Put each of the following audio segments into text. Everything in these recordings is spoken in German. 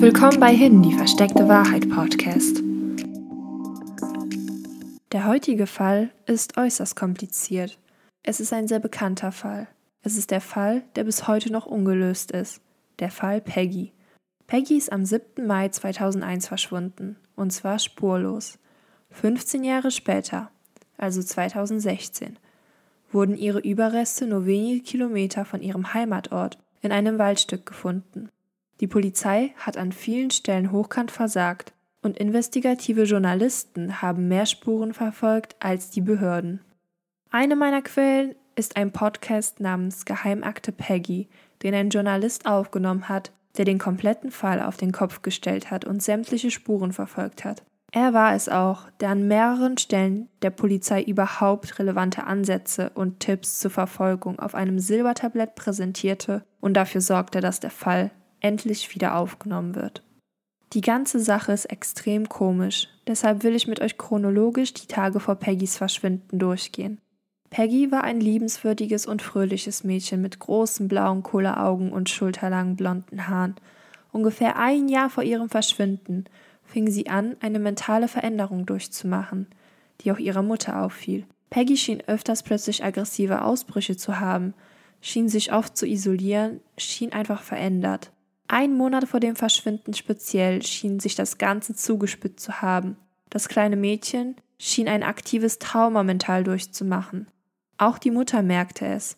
Willkommen bei Hin, die versteckte Wahrheit Podcast. Der heutige Fall ist äußerst kompliziert. Es ist ein sehr bekannter Fall. Es ist der Fall, der bis heute noch ungelöst ist. Der Fall Peggy. Peggy ist am 7. Mai 2001 verschwunden, und zwar spurlos. 15 Jahre später, also 2016, wurden ihre Überreste nur wenige Kilometer von ihrem Heimatort in einem Waldstück gefunden. Die Polizei hat an vielen Stellen hochkant versagt und investigative Journalisten haben mehr Spuren verfolgt als die Behörden. Eine meiner Quellen ist ein Podcast namens Geheimakte Peggy, den ein Journalist aufgenommen hat, der den kompletten Fall auf den Kopf gestellt hat und sämtliche Spuren verfolgt hat. Er war es auch, der an mehreren Stellen der Polizei überhaupt relevante Ansätze und Tipps zur Verfolgung auf einem Silbertablett präsentierte und dafür sorgte, dass der Fall endlich wieder aufgenommen wird. Die ganze Sache ist extrem komisch, deshalb will ich mit euch chronologisch die Tage vor Peggys Verschwinden durchgehen. Peggy war ein liebenswürdiges und fröhliches Mädchen mit großen blauen Kohleaugen und schulterlangen blonden Haaren. Ungefähr ein Jahr vor ihrem Verschwinden fing sie an, eine mentale Veränderung durchzumachen, die auch ihrer Mutter auffiel. Peggy schien öfters plötzlich aggressive Ausbrüche zu haben, schien sich oft zu isolieren, schien einfach verändert. Ein Monat vor dem Verschwinden speziell schien sich das Ganze zugespitzt zu haben. Das kleine Mädchen schien ein aktives Trauma mental durchzumachen. Auch die Mutter merkte es.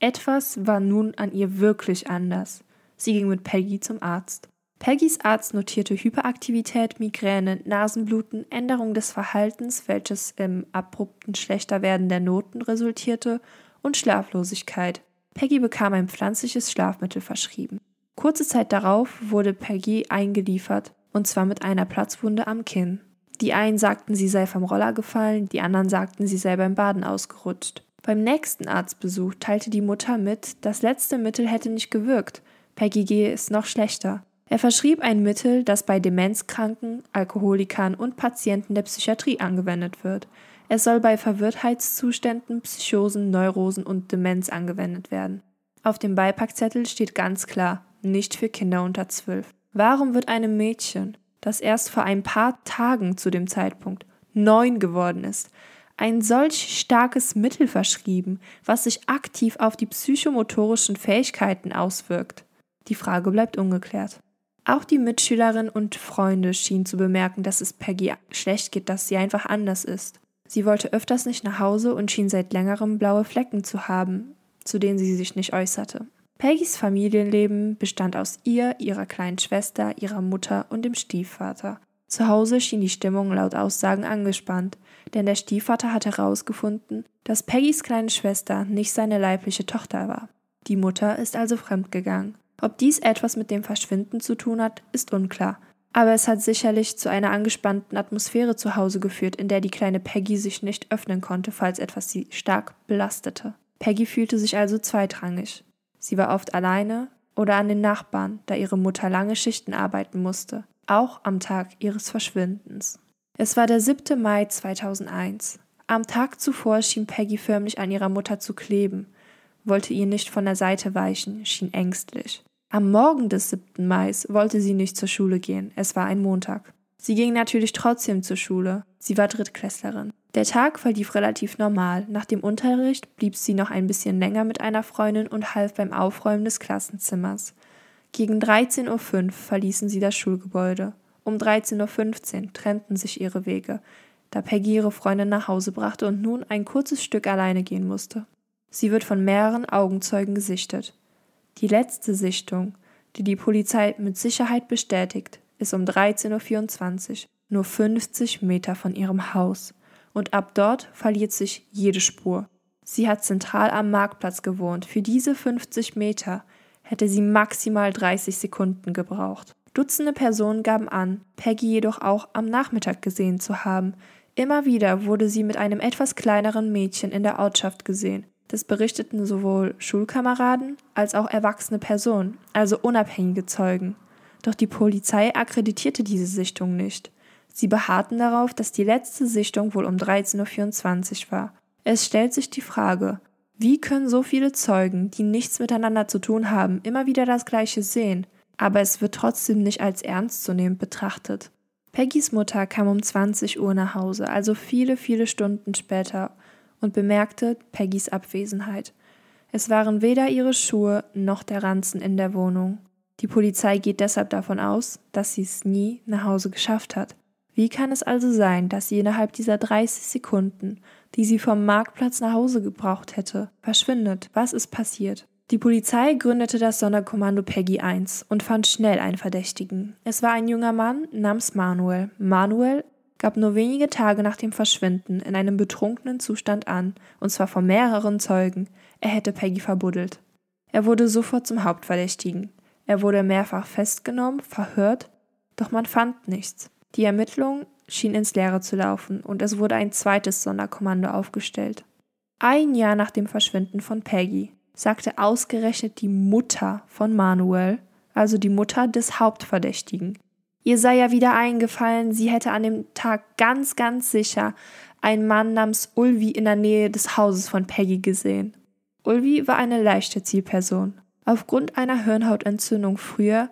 Etwas war nun an ihr wirklich anders. Sie ging mit Peggy zum Arzt. Peggys Arzt notierte Hyperaktivität, Migräne, Nasenbluten, Änderung des Verhaltens, welches im abrupten Schlechterwerden der Noten resultierte, und Schlaflosigkeit. Peggy bekam ein pflanzliches Schlafmittel verschrieben. Kurze Zeit darauf wurde Peggy eingeliefert, und zwar mit einer Platzwunde am Kinn. Die einen sagten, sie sei vom Roller gefallen, die anderen sagten, sie sei beim Baden ausgerutscht. Beim nächsten Arztbesuch teilte die Mutter mit, das letzte Mittel hätte nicht gewirkt. Peggy gehe es noch schlechter. Er verschrieb ein Mittel, das bei Demenzkranken, Alkoholikern und Patienten der Psychiatrie angewendet wird. Es soll bei Verwirrtheitszuständen, Psychosen, Neurosen und Demenz angewendet werden. Auf dem Beipackzettel steht ganz klar, nicht für Kinder unter zwölf. Warum wird einem Mädchen, das erst vor ein paar Tagen zu dem Zeitpunkt neun geworden ist, ein solch starkes Mittel verschrieben, was sich aktiv auf die psychomotorischen Fähigkeiten auswirkt? Die Frage bleibt ungeklärt. Auch die Mitschülerin und Freunde schienen zu bemerken, dass es Peggy schlecht geht, dass sie einfach anders ist. Sie wollte öfters nicht nach Hause und schien seit längerem blaue Flecken zu haben, zu denen sie sich nicht äußerte. Peggys Familienleben bestand aus ihr, ihrer kleinen Schwester, ihrer Mutter und dem Stiefvater. Zu Hause schien die Stimmung laut Aussagen angespannt, denn der Stiefvater hatte herausgefunden, dass Peggys kleine Schwester nicht seine leibliche Tochter war. Die Mutter ist also fremdgegangen. Ob dies etwas mit dem Verschwinden zu tun hat, ist unklar, aber es hat sicherlich zu einer angespannten Atmosphäre zu Hause geführt, in der die kleine Peggy sich nicht öffnen konnte, falls etwas sie stark belastete. Peggy fühlte sich also zweitrangig. Sie war oft alleine oder an den Nachbarn, da ihre Mutter lange Schichten arbeiten musste, auch am Tag ihres Verschwindens. Es war der 7. Mai 2001. Am Tag zuvor schien Peggy förmlich an ihrer Mutter zu kleben, wollte ihr nicht von der Seite weichen, schien ängstlich. Am Morgen des 7. Mai wollte sie nicht zur Schule gehen, es war ein Montag. Sie ging natürlich trotzdem zur Schule, sie war Drittklässlerin. Der Tag verlief relativ normal. Nach dem Unterricht blieb sie noch ein bisschen länger mit einer Freundin und half beim Aufräumen des Klassenzimmers. Gegen 13.05 Uhr verließen sie das Schulgebäude. Um 13.15 Uhr trennten sich ihre Wege, da Peggy ihre Freundin nach Hause brachte und nun ein kurzes Stück alleine gehen musste. Sie wird von mehreren Augenzeugen gesichtet. Die letzte Sichtung, die die Polizei mit Sicherheit bestätigt, ist um 13.24 Uhr, nur 50 Meter von ihrem Haus. Und ab dort verliert sich jede Spur. Sie hat zentral am Marktplatz gewohnt. Für diese 50 Meter hätte sie maximal 30 Sekunden gebraucht. Dutzende Personen gaben an, Peggy jedoch auch am Nachmittag gesehen zu haben. Immer wieder wurde sie mit einem etwas kleineren Mädchen in der Ortschaft gesehen. Das berichteten sowohl Schulkameraden als auch erwachsene Personen, also unabhängige Zeugen. Doch die Polizei akkreditierte diese Sichtung nicht. Sie beharrten darauf, dass die letzte Sichtung wohl um 13.24 Uhr war. Es stellt sich die Frage, wie können so viele Zeugen, die nichts miteinander zu tun haben, immer wieder das Gleiche sehen? aber es wird trotzdem nicht als ernstzunehmend betrachtet. Peggys Mutter kam um 20 Uhr nach Hause, also viele, viele Stunden später, und bemerkte Peggys Abwesenheit. Es waren weder ihre Schuhe noch der Ranzen in der Wohnung. Die Polizei geht deshalb davon aus, dass sie es nie nach Hause geschafft hat. Wie kann es also sein, dass sie innerhalb dieser 30 Sekunden, die sie vom Marktplatz nach Hause gebraucht hätte, verschwindet? Was ist passiert? Die Polizei gründete das Sonderkommando Peggy 1 und fand schnell einen Verdächtigen. Es war ein junger Mann namens Manuel. Manuel gab nur wenige Tage nach dem Verschwinden in einem betrunkenen Zustand an, und zwar von mehreren Zeugen, er hätte Peggy verbuddelt. Er wurde sofort zum Hauptverdächtigen. Er wurde mehrfach festgenommen, verhört, doch man fand nichts. Die Ermittlung schien ins Leere zu laufen und es wurde ein zweites Sonderkommando aufgestellt. Ein Jahr nach dem Verschwinden von Peggy sagte ausgerechnet die Mutter von Manuel, also die Mutter des Hauptverdächtigen. Ihr sei ja wieder eingefallen, sie hätte an dem Tag ganz, ganz sicher einen Mann namens Ulvi in der Nähe des Hauses von Peggy gesehen. Ulvi war eine leichte Zielperson. Aufgrund einer Hirnhautentzündung früher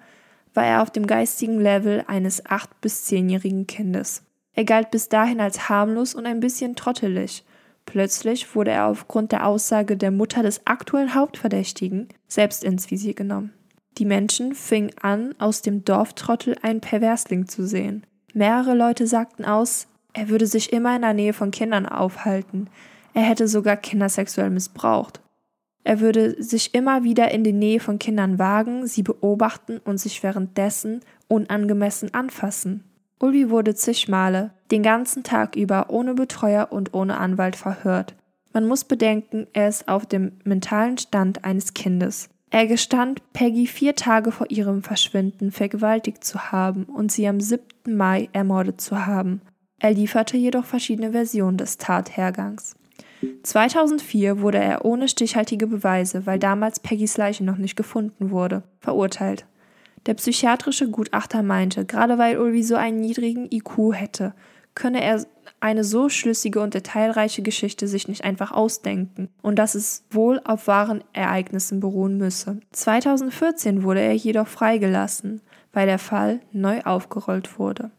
war er auf dem geistigen Level eines acht- bis zehnjährigen Kindes. Er galt bis dahin als harmlos und ein bisschen trottelig. Plötzlich wurde er aufgrund der Aussage der Mutter des aktuellen Hauptverdächtigen selbst ins Visier genommen. Die Menschen fingen an, aus dem Dorftrottel einen Perversling zu sehen. Mehrere Leute sagten aus, er würde sich immer in der Nähe von Kindern aufhalten. Er hätte sogar Kinder sexuell missbraucht. Er würde sich immer wieder in die Nähe von Kindern wagen, sie beobachten und sich währenddessen unangemessen anfassen. Ulvi wurde zig Male, den ganzen Tag über, ohne Betreuer und ohne Anwalt verhört. Man muss bedenken, er ist auf dem mentalen Stand eines Kindes. Er gestand, Peggy vier Tage vor ihrem Verschwinden vergewaltigt zu haben und sie am 7. Mai ermordet zu haben. Er lieferte jedoch verschiedene Versionen des Tathergangs. 2004 wurde er ohne stichhaltige Beweise, weil damals Peggys Leiche noch nicht gefunden wurde, verurteilt. Der psychiatrische Gutachter meinte, gerade weil Ulvi so einen niedrigen IQ hätte, könne er eine so schlüssige und detailreiche Geschichte sich nicht einfach ausdenken und dass es wohl auf wahren Ereignissen beruhen müsse. 2014 wurde er jedoch freigelassen, weil der Fall neu aufgerollt wurde.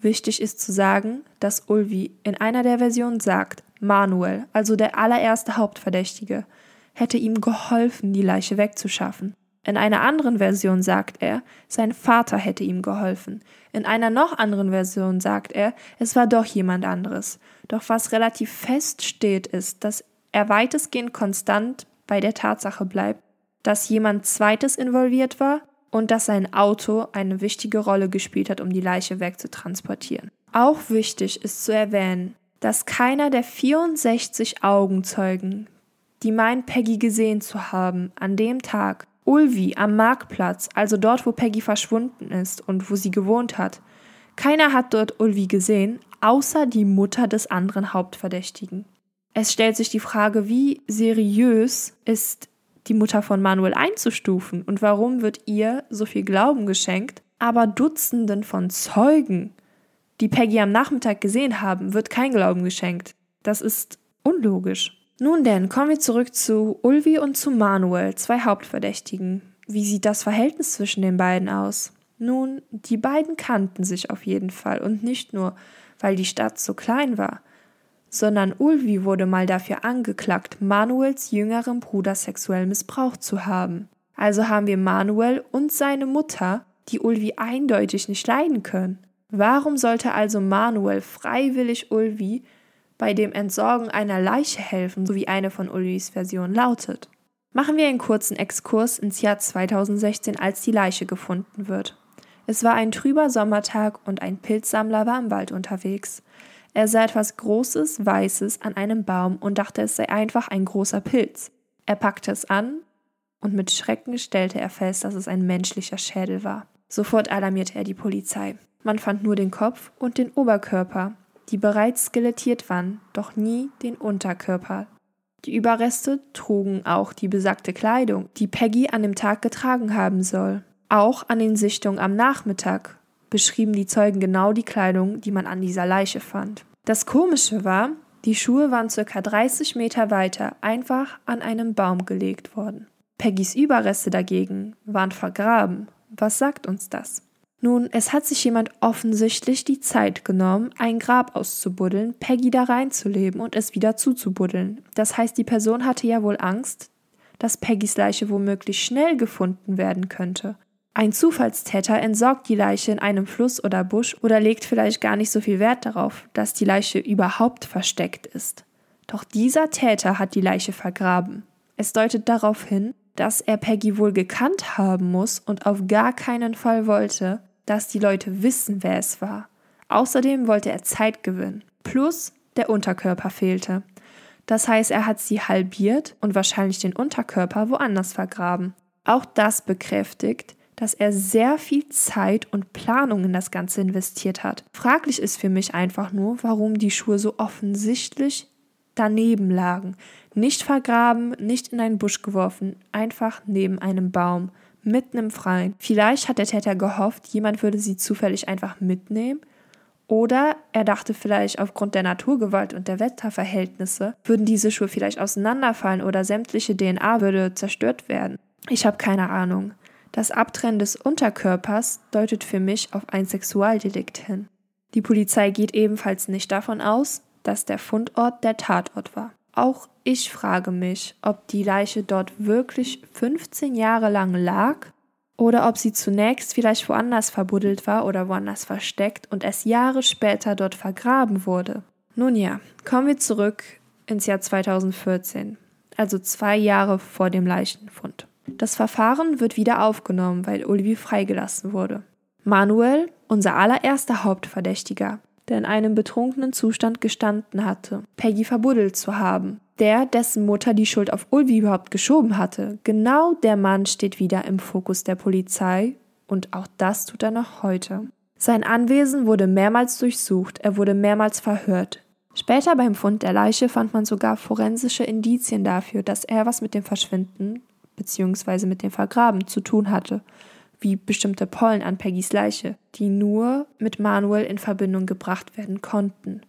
Wichtig ist zu sagen, dass Ulvi in einer der Versionen sagt, Manuel, also der allererste Hauptverdächtige, hätte ihm geholfen, die Leiche wegzuschaffen. In einer anderen Version sagt er, sein Vater hätte ihm geholfen. In einer noch anderen Version sagt er, es war doch jemand anderes. Doch was relativ fest steht, ist, dass er weitestgehend konstant bei der Tatsache bleibt, dass jemand zweites involviert war und dass sein Auto eine wichtige Rolle gespielt hat, um die Leiche wegzutransportieren. Auch wichtig ist zu erwähnen, dass keiner der 64 Augenzeugen, die meinen Peggy gesehen zu haben, an dem Tag Ulvi am Marktplatz, also dort, wo Peggy verschwunden ist und wo sie gewohnt hat, keiner hat dort Ulvi gesehen, außer die Mutter des anderen Hauptverdächtigen. Es stellt sich die Frage, wie seriös ist die Mutter von Manuel einzustufen und warum wird ihr so viel Glauben geschenkt, aber Dutzenden von Zeugen die Peggy am Nachmittag gesehen haben, wird kein Glauben geschenkt. Das ist unlogisch. Nun denn, kommen wir zurück zu Ulvi und zu Manuel, zwei Hauptverdächtigen. Wie sieht das Verhältnis zwischen den beiden aus? Nun, die beiden kannten sich auf jeden Fall und nicht nur, weil die Stadt so klein war, sondern Ulvi wurde mal dafür angeklagt, Manuels jüngeren Bruder sexuell missbraucht zu haben. Also haben wir Manuel und seine Mutter, die Ulvi eindeutig nicht leiden können. Warum sollte also Manuel freiwillig Ulvi bei dem Entsorgen einer Leiche helfen, so wie eine von Ulvis Versionen lautet? Machen wir einen kurzen Exkurs ins Jahr 2016, als die Leiche gefunden wird. Es war ein trüber Sommertag und ein Pilzsammler war im Wald unterwegs. Er sah etwas Großes, Weißes an einem Baum und dachte, es sei einfach ein großer Pilz. Er packte es an und mit Schrecken stellte er fest, dass es ein menschlicher Schädel war. Sofort alarmierte er die Polizei. Man fand nur den Kopf und den Oberkörper, die bereits skelettiert waren, doch nie den Unterkörper. Die Überreste trugen auch die besagte Kleidung, die Peggy an dem Tag getragen haben soll. Auch an den Sichtungen am Nachmittag beschrieben die Zeugen genau die Kleidung, die man an dieser Leiche fand. Das Komische war, die Schuhe waren circa 30 Meter weiter einfach an einem Baum gelegt worden. Peggys Überreste dagegen waren vergraben Was sagt uns das? Nun, es hat sich jemand offensichtlich die Zeit genommen, ein Grab auszubuddeln, Peggy da reinzuleben und es wieder zuzubuddeln. Das heißt, die Person hatte ja wohl Angst, dass Peggys Leiche womöglich schnell gefunden werden könnte. Ein Zufallstäter entsorgt die Leiche in einem Fluss oder Busch oder legt vielleicht gar nicht so viel Wert darauf, dass die Leiche überhaupt versteckt ist. Doch dieser Täter hat die Leiche vergraben. Es deutet darauf hin, dass er Peggy wohl gekannt haben muss und auf gar keinen Fall wollte, dass die Leute wissen, wer es war. Außerdem wollte er Zeit gewinnen. Plus der Unterkörper fehlte. Das heißt, er hat sie halbiert und wahrscheinlich den Unterkörper woanders vergraben. Auch das bekräftigt, dass er sehr viel Zeit und Planung in das Ganze investiert hat. Fraglich ist für mich einfach nur, warum die Schuhe so offensichtlich daneben lagen. Nicht vergraben, nicht in einen Busch geworfen, einfach neben einem Baum, mitten im Freien. Vielleicht hat der Täter gehofft, jemand würde sie zufällig einfach mitnehmen. Oder er dachte vielleicht aufgrund der Naturgewalt und der Wetterverhältnisse würden diese Schuhe vielleicht auseinanderfallen oder sämtliche DNA würde zerstört werden. Ich habe keine Ahnung. Das Abtrennen des Unterkörpers deutet für mich auf ein Sexualdelikt hin. Die Polizei geht ebenfalls nicht davon aus, dass der Fundort der Tatort war. Auch ich frage mich, ob die Leiche dort wirklich 15 Jahre lang lag oder ob sie zunächst vielleicht woanders verbuddelt war oder woanders versteckt und erst Jahre später dort vergraben wurde. Nun ja, kommen wir zurück ins Jahr 2014, also zwei Jahre vor dem Leichenfund. Das Verfahren wird wieder aufgenommen, weil Ulvi freigelassen wurde. Manuel, unser allererster Hauptverdächtiger, der in einem betrunkenen Zustand gestanden hatte, Peggy verbuddelt zu haben. Der, dessen Mutter die Schuld auf Ulvi überhaupt geschoben hatte. Genau der Mann steht wieder im Fokus der Polizei und auch das tut er noch heute. Sein Anwesen wurde mehrmals durchsucht, er wurde mehrmals verhört. Später beim Fund der Leiche fand man sogar forensische Indizien dafür, dass er was mit dem Verschwinden bzw. mit dem Vergraben zu tun hatte, wie bestimmte Pollen an Peggys Leiche, die nur mit Manuel in Verbindung gebracht werden konnten.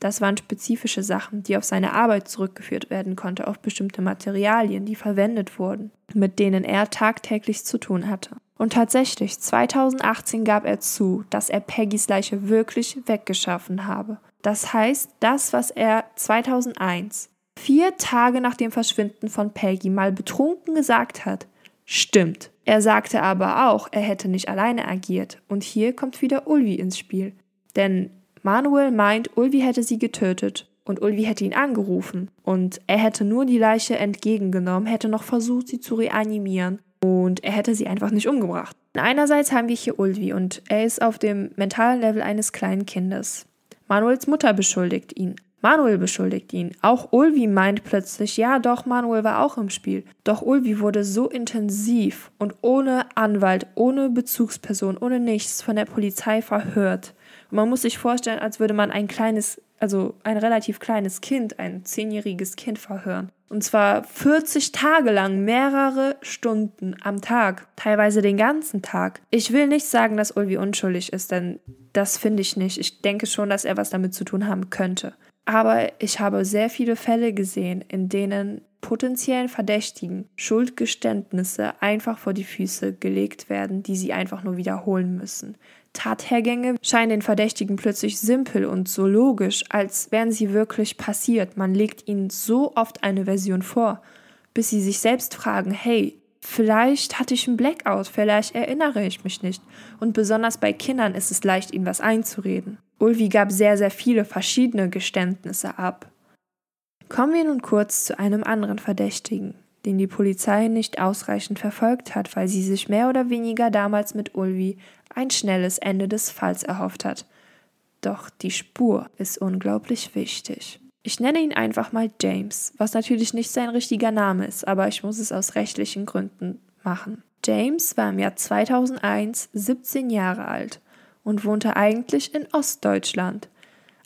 Das waren spezifische Sachen, die auf seine Arbeit zurückgeführt werden konnte, auf bestimmte Materialien, die verwendet wurden, mit denen er tagtäglich zu tun hatte. Und tatsächlich, 2018 gab er zu, dass er Peggys Leiche wirklich weggeschaffen habe. Das heißt, das, was er 2001 vier Tage nach dem Verschwinden von Peggy mal betrunken gesagt hat, stimmt. Er sagte aber auch, er hätte nicht alleine agiert. Und hier kommt wieder Ulvi ins Spiel. Denn Manuel meint, Ulvi hätte sie getötet und Ulvi hätte ihn angerufen. Und er hätte nur die Leiche entgegengenommen, hätte noch versucht, sie zu reanimieren. Und er hätte sie einfach nicht umgebracht. Einerseits haben wir hier Ulvi und er ist auf dem mentalen Level eines kleinen Kindes. Manuels Mutter beschuldigt ihn. Manuel beschuldigt ihn. Auch Ulvi meint plötzlich, ja doch, Manuel war auch im Spiel. Doch Ulvi wurde so intensiv und ohne Anwalt, ohne Bezugsperson, ohne nichts von der Polizei verhört. Und man muss sich vorstellen, als würde man ein kleines, also ein relativ kleines Kind, ein zehnjähriges Kind verhören. Und zwar 40 Tage lang, mehrere Stunden am Tag, teilweise den ganzen Tag. Ich will nicht sagen, dass Ulvi unschuldig ist, denn das finde ich nicht. Ich denke schon, dass er was damit zu tun haben könnte. Aber ich habe sehr viele Fälle gesehen, in denen potenziellen Verdächtigen Schuldgeständnisse einfach vor die Füße gelegt werden, die sie einfach nur wiederholen müssen. Tathergänge scheinen den Verdächtigen plötzlich simpel und so logisch, als wären sie wirklich passiert. Man legt ihnen so oft eine Version vor, bis sie sich selbst fragen, hey, vielleicht hatte ich einen Blackout, vielleicht erinnere ich mich nicht. Und besonders bei Kindern ist es leicht, ihnen was einzureden. Ulvi gab sehr, sehr viele verschiedene Geständnisse ab. Kommen wir nun kurz zu einem anderen Verdächtigen, den die Polizei nicht ausreichend verfolgt hat, weil sie sich mehr oder weniger damals mit Ulvi ein schnelles Ende des Falls erhofft hat. Doch die Spur ist unglaublich wichtig. Ich nenne ihn einfach mal James, was natürlich nicht sein richtiger Name ist, aber ich muss es aus rechtlichen Gründen machen. James war im Jahr 2001 17 Jahre alt und wohnte eigentlich in Ostdeutschland.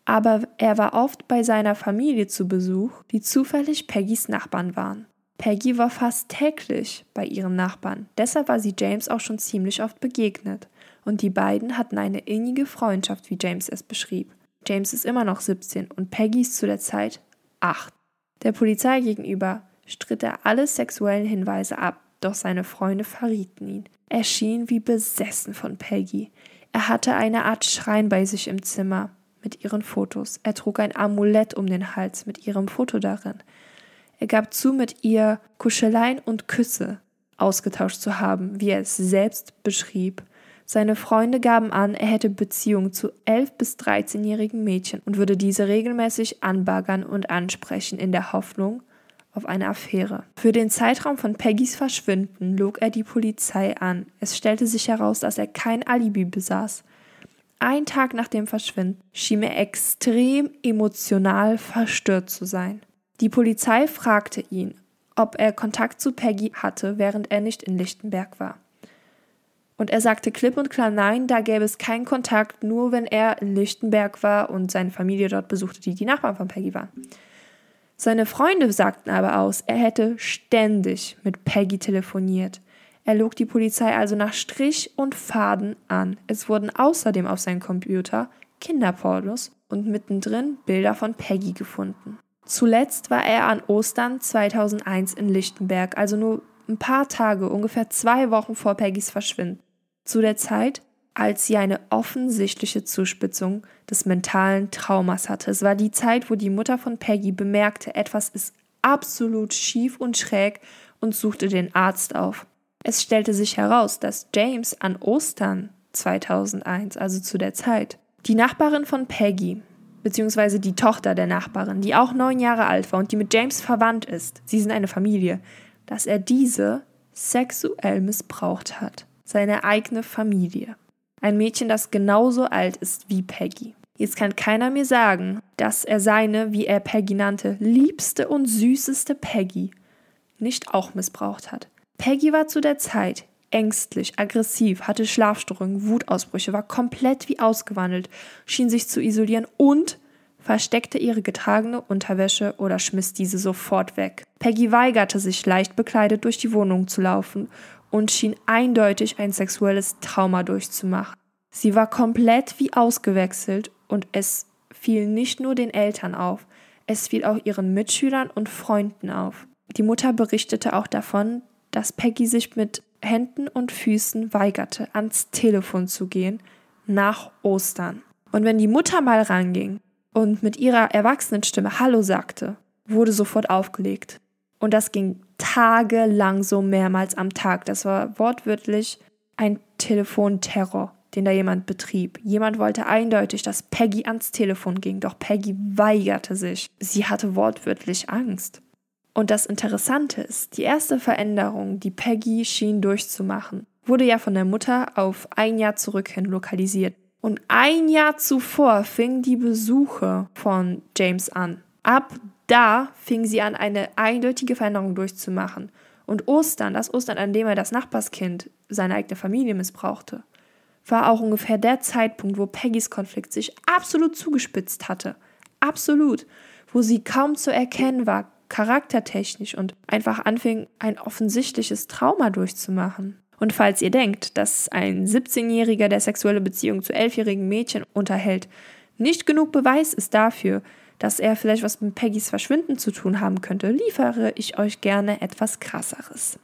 Aber er war oft bei seiner Familie zu Besuch, die zufällig Peggys Nachbarn waren. Peggy war fast täglich bei ihren Nachbarn, deshalb war sie James auch schon ziemlich oft begegnet, und die beiden hatten eine innige Freundschaft, wie James es beschrieb. James ist immer noch 17 und Peggy ist zu der Zeit 8. Der Polizei gegenüber stritt er alle sexuellen Hinweise ab, Doch seine Freunde verrieten ihn. Er schien wie besessen von Peggy. Er hatte eine Art Schrein bei sich im Zimmer mit ihren Fotos. Er trug ein Amulett um den Hals mit ihrem Foto darin. Er gab zu, mit ihr Kuscheleien und Küsse ausgetauscht zu haben, wie er es selbst beschrieb. Seine Freunde gaben an, er hätte Beziehungen zu 11- bis 13-jährigen Mädchen und würde diese regelmäßig anbaggern und ansprechen in der Hoffnung auf eine Affäre. Für den Zeitraum von Peggys Verschwinden log er die Polizei an. Es stellte sich heraus, dass er kein Alibi besaß. Ein Tag nach dem Verschwinden schien er extrem emotional verstört zu sein. Die Polizei fragte ihn, ob er Kontakt zu Peggy hatte, während er nicht in Lichtenberg war. Und er sagte klipp und klar nein, da gäbe es keinen Kontakt, nur wenn er in Lichtenberg war und seine Familie dort besuchte, die die Nachbarn von Peggy waren. Seine Freunde sagten aber aus, er hätte ständig mit Peggy telefoniert. Er log die Polizei also nach Strich und Faden an. Es wurden außerdem auf seinem Computer Kinderpornos und mittendrin Bilder von Peggy gefunden. Zuletzt war er an Ostern 2001 in Lichtenberg, also nur ein paar Tage, ungefähr zwei Wochen vor Peggys Verschwinden. Zu der Zeit, als sie eine offensichtliche Zuspitzung des mentalen Traumas hatte. Es war die Zeit, wo die Mutter von Peggy bemerkte, etwas ist absolut schief und schräg und suchte den Arzt auf. Es stellte sich heraus, dass James an Ostern 2001, also zu der Zeit, die Nachbarin von Peggy, beziehungsweise die Tochter der Nachbarin, die auch neun Jahre alt war und die mit James verwandt ist, sie sind eine Familie, dass er diese sexuell missbraucht hat. Seine eigene Familie. Ein Mädchen, das genauso alt ist wie Peggy. Jetzt kann keiner mir sagen, dass er seine, wie er Peggy nannte, liebste und süßeste Peggy nicht auch missbraucht hat. Peggy war zu der Zeit ängstlich, aggressiv, hatte Schlafstörungen, Wutausbrüche, war komplett wie ausgewandelt, schien sich zu isolieren und versteckte ihre getragene Unterwäsche oder schmiss diese sofort weg. Peggy weigerte sich, leicht bekleidet durch die Wohnung zu laufen und schien eindeutig ein sexuelles Trauma durchzumachen. Sie war komplett wie ausgewechselt und es fiel nicht nur den Eltern auf, es fiel auch ihren Mitschülern und Freunden auf. Die Mutter berichtete auch davon, dass Peggy sich mit Händen und Füßen weigerte, ans Telefon zu gehen nach Ostern. Und wenn die Mutter mal ranging und mit ihrer Erwachsenenstimme Hallo sagte, wurde sofort aufgelegt. Und das ging tagelang so mehrmals am Tag. Das war wortwörtlich ein Telefonterror, den da jemand betrieb. Jemand wollte eindeutig, dass Peggy ans Telefon ging, doch Peggy weigerte sich. Sie hatte wortwörtlich Angst. Und das Interessante ist, die erste Veränderung, die Peggy schien durchzumachen, wurde ja von der Mutter auf ein Jahr zurück hin lokalisiert. Und ein Jahr zuvor fingen die Besuche von James an. Ab da fing sie an, eine eindeutige Veränderung durchzumachen. Und Ostern, das Ostern, an dem er das Nachbarskind, seine eigene Familie missbrauchte, war auch ungefähr der Zeitpunkt, wo Peggys Konflikt sich absolut zugespitzt hatte. Absolut. Wo sie kaum zu erkennen war, charaktertechnisch und einfach anfing, ein offensichtliches Trauma durchzumachen. Und falls ihr denkt, dass ein 17-Jähriger, der sexuelle Beziehung zu 11-jährigen Mädchen unterhält, nicht genug Beweis ist dafür, dass er vielleicht was mit Peggys Verschwinden zu tun haben könnte, liefere ich euch gerne etwas krasseres.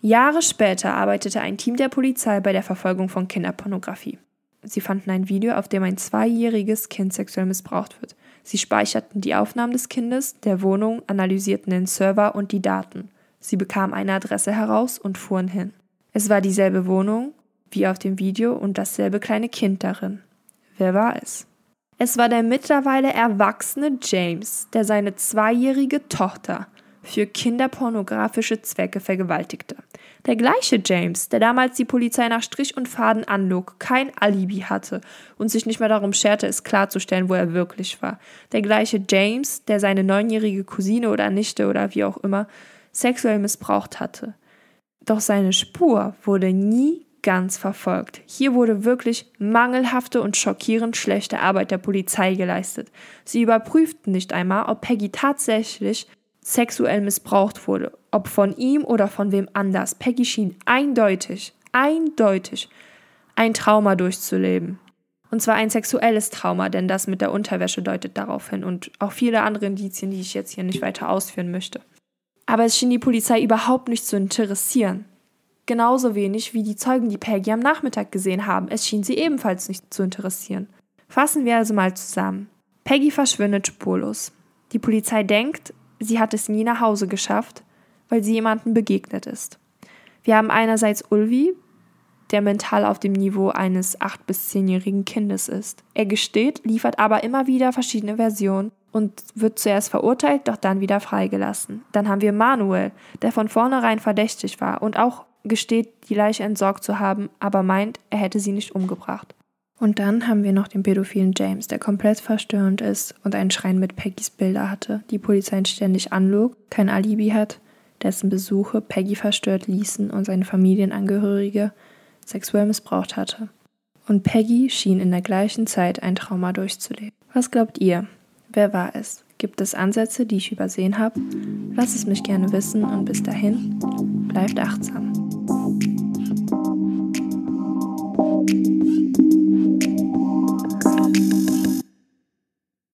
Jahre später arbeitete ein Team der Polizei bei der Verfolgung von Kinderpornografie. Sie fanden ein Video, auf dem ein zweijähriges Kind sexuell missbraucht wird. Sie speicherten die Aufnahmen des Kindes, der Wohnung, analysierten den Server und die Daten. Sie bekamen eine Adresse heraus und fuhren hin. Es war dieselbe Wohnung wie auf dem Video und dasselbe kleine Kind darin. Wer war es? Es war der mittlerweile erwachsene James, der seine zweijährige Tochter für kinderpornografische Zwecke vergewaltigte. Der gleiche James, der damals die Polizei nach Strich und Faden anlog, kein Alibi hatte und sich nicht mehr darum scherte, es klarzustellen, wo er wirklich war. Der gleiche James, der seine neunjährige Cousine oder Nichte oder wie auch immer sexuell missbraucht hatte. Doch seine Spur wurde nie ganz verfolgt. Hier wurde wirklich mangelhafte und schockierend schlechte Arbeit der Polizei geleistet. Sie überprüften nicht einmal, ob Peggy tatsächlich sexuell missbraucht wurde, ob von ihm oder von wem anders. Peggy schien eindeutig, eindeutig ein Trauma durchzuleben. Und zwar ein sexuelles Trauma, denn das mit der Unterwäsche deutet darauf hin und auch viele andere Indizien, die ich jetzt hier nicht weiter ausführen möchte. Aber es schien die Polizei überhaupt nicht zu interessieren. Genauso wenig wie die Zeugen, die Peggy am Nachmittag gesehen haben. Es schien sie ebenfalls nicht zu interessieren. Fassen wir also mal zusammen. Peggy verschwindet spurlos. Die Polizei denkt, sie hat es nie nach Hause geschafft, weil sie jemandem begegnet ist. Wir haben einerseits Ulvi, der mental auf dem Niveau eines 8- bis 10-jährigen Kindes ist. Er gesteht, liefert aber immer wieder verschiedene Versionen und wird zuerst verurteilt, doch dann wieder freigelassen. Dann haben wir Manuel, der von vornherein verdächtig war und auch gesteht, die Leiche entsorgt zu haben, aber meint, er hätte sie nicht umgebracht. Und dann haben wir noch den pädophilen James, der komplett verstörend ist und einen Schrein mit Peggys Bilder hatte, die Polizei ständig anlog, kein Alibi hat, dessen Besuche Peggy verstört ließen und seine Familienangehörige sexuell missbraucht hatte. Und Peggy schien in der gleichen Zeit ein Trauma durchzuleben. Was glaubt ihr? Wer war es? Gibt es Ansätze, die ich übersehen habe? Lasst es mich gerne wissen und bis dahin, bleibt achtsam.